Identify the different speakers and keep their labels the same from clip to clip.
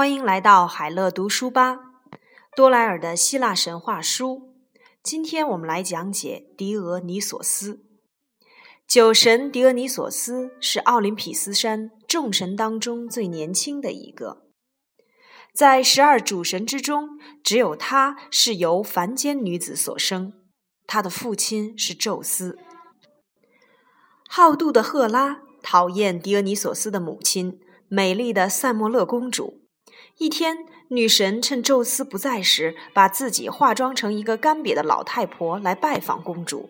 Speaker 1: 欢迎来到海乐读书吧，多莱尔的希腊神话书。今天我们来讲解狄俄尼索斯。酒神狄俄尼索斯是奥林匹斯山众神当中最年轻的一个，在十二主神之中，只有他是由凡间女子所生。他的父亲是宙斯。好妒的赫拉讨厌狄俄尼索斯的母亲，美丽的塞莫勒公主。一天，女神趁宙斯不在时，把自己化妆成一个干瘪的老太婆来拜访公主。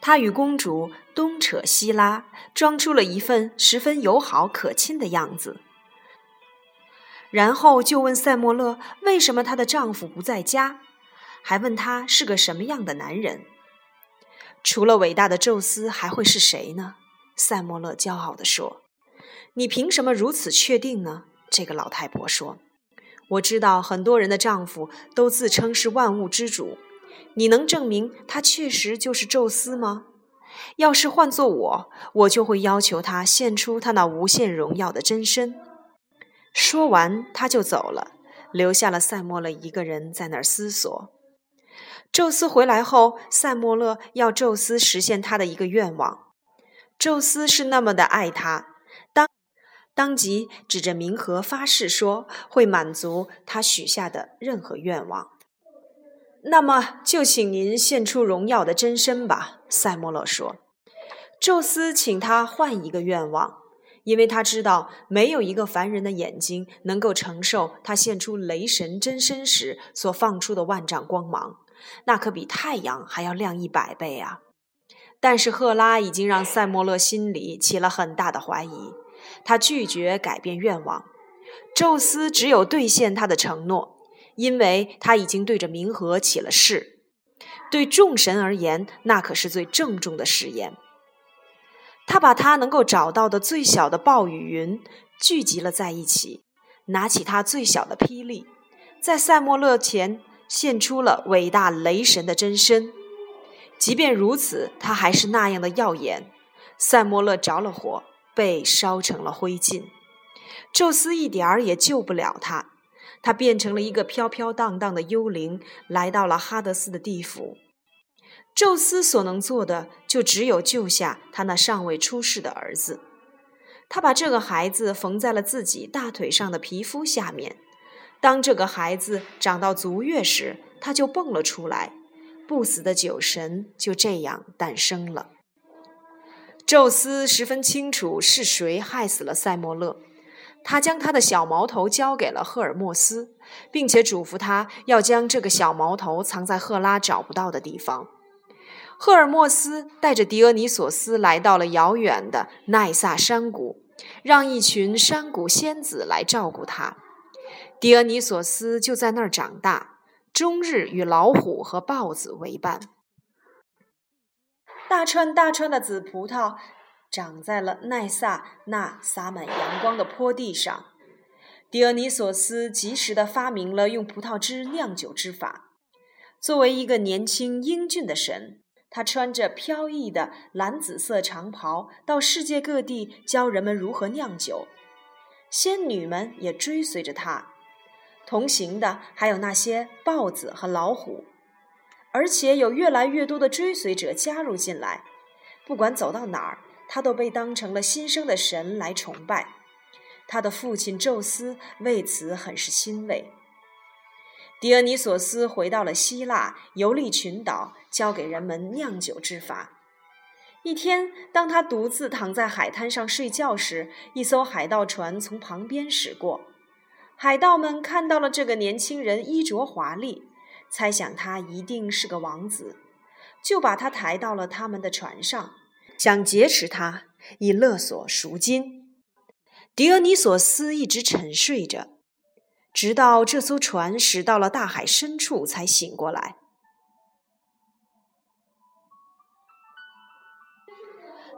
Speaker 1: 她与公主东扯西拉，装出了一份十分友好可亲的样子。然后就问塞莫勒为什么她的丈夫不在家，还问他是个什么样的男人。除了伟大的宙斯，还会是谁呢？塞莫勒骄傲地说：“你凭什么如此确定呢？”这个老太婆说：“我知道很多人的丈夫都自称是万物之主，你能证明他确实就是宙斯吗？要是换做我，我就会要求他献出他那无限荣耀的真身。”说完，他就走了，留下了塞莫勒一个人在那儿思索。宙斯回来后，塞莫勒要宙斯实现他的一个愿望。宙斯是那么的爱他。当即指着冥河发誓说，会满足他许下的任何愿望。那么就请您献出荣耀的真身吧，塞莫勒说。宙斯请他换一个愿望，因为他知道没有一个凡人的眼睛能够承受他献出雷神真身时所放出的万丈光芒，那可比太阳还要亮一百倍啊！但是赫拉已经让塞莫勒心里起了很大的怀疑。他拒绝改变愿望，宙斯只有兑现他的承诺，因为他已经对着冥河起了誓。对众神而言，那可是最郑重的誓言。他把他能够找到的最小的暴雨云聚集了在一起，拿起他最小的霹雳，在塞莫勒前献出了伟大雷神的真身。即便如此，他还是那样的耀眼。塞莫勒着了火。被烧成了灰烬，宙斯一点儿也救不了他，他变成了一个飘飘荡荡的幽灵，来到了哈德斯的地府。宙斯所能做的，就只有救下他那尚未出世的儿子。他把这个孩子缝在了自己大腿上的皮肤下面。当这个孩子长到足月时，他就蹦了出来，不死的酒神就这样诞生了。宙斯十分清楚是谁害死了塞莫勒，他将他的小毛头交给了赫尔墨斯，并且嘱咐他要将这个小毛头藏在赫拉找不到的地方。赫尔墨斯带着狄俄尼索斯来到了遥远的奈萨山谷，让一群山谷仙子来照顾他。狄俄尼索斯就在那儿长大，终日与老虎和豹子为伴。大串大串的紫葡萄长在了奈萨那洒满阳光的坡地上。狄俄尼索斯及时地发明了用葡萄汁酿酒之法。作为一个年轻英俊的神，他穿着飘逸的蓝紫色长袍，到世界各地教人们如何酿酒。仙女们也追随着他，同行的还有那些豹子和老虎。而且有越来越多的追随者加入进来，不管走到哪儿，他都被当成了新生的神来崇拜。他的父亲宙斯为此很是欣慰。狄俄尼索斯回到了希腊，游历群岛，教给人们酿酒之法。一天，当他独自躺在海滩上睡觉时，一艘海盗船从旁边驶过。海盗们看到了这个年轻人衣着华丽。猜想他一定是个王子，就把他抬到了他们的船上，想劫持他以勒索赎金。狄俄尼索斯一直沉睡着，直到这艘船驶到了大海深处才醒过来。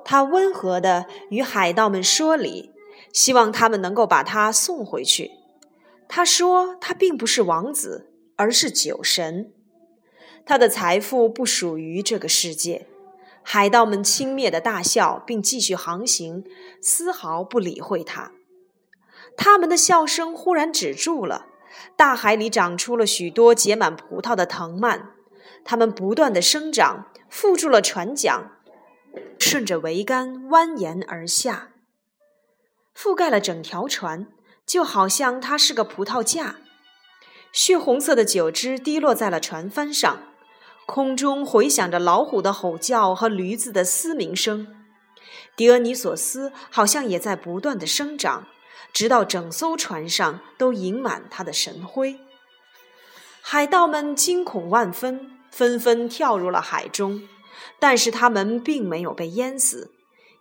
Speaker 1: 他温和地与海盗们说理，希望他们能够把他送回去。他说他并不是王子。而是酒神，他的财富不属于这个世界。海盗们轻蔑的大笑，并继续航行，丝毫不理会他。他们的笑声忽然止住了。大海里长出了许多结满葡萄的藤蔓，它们不断的生长，附住了船桨，顺着桅杆蜿蜒而下，覆盖了整条船，就好像它是个葡萄架。血红色的酒汁滴落在了船帆上，空中回响着老虎的吼叫和驴子的嘶鸣声。狄俄尼索斯好像也在不断的生长，直到整艘船上都盈满他的神辉。海盗们惊恐万分，纷纷跳入了海中，但是他们并没有被淹死，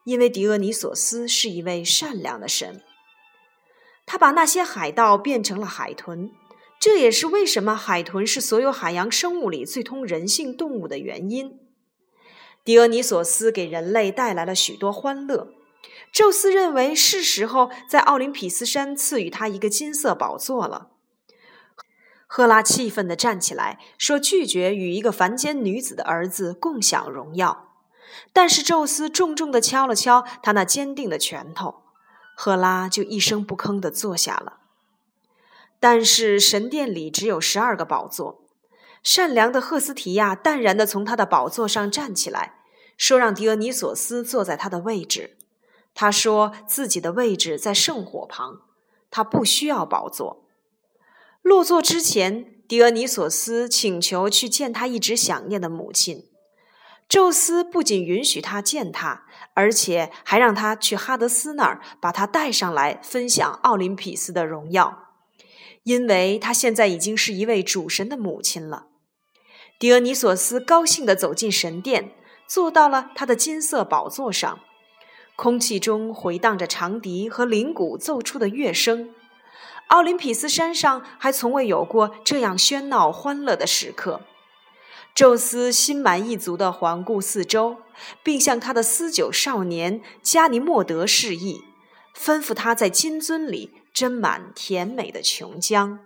Speaker 1: 因为狄俄尼索斯是一位善良的神。他把那些海盗变成了海豚。这也是为什么海豚是所有海洋生物里最通人性动物的原因。狄俄尼索斯给人类带来了许多欢乐。宙斯认为是时候在奥林匹斯山赐予他一个金色宝座了。赫拉气愤地站起来说：“拒绝与一个凡间女子的儿子共享荣耀。”但是宙斯重重地敲了敲他那坚定的拳头，赫拉就一声不吭地坐下了。但是神殿里只有十二个宝座。善良的赫斯提亚淡然地从他的宝座上站起来，说：“让狄俄尼索斯坐在他的位置。”他说自己的位置在圣火旁，他不需要宝座。落座之前，狄俄尼索斯请求去见他一直想念的母亲。宙斯不仅允许他见他，而且还让他去哈德斯那儿把他带上来，分享奥林匹斯的荣耀。因为他现在已经是一位主神的母亲了，狄俄尼索斯高兴地走进神殿，坐到了他的金色宝座上。空气中回荡着长笛和铃鼓奏出的乐声，奥林匹斯山上还从未有过这样喧闹欢乐的时刻。宙斯心满意足地环顾四周，并向他的私酒少年加尼莫德示意，吩咐他在金樽里。斟满甜美的琼浆。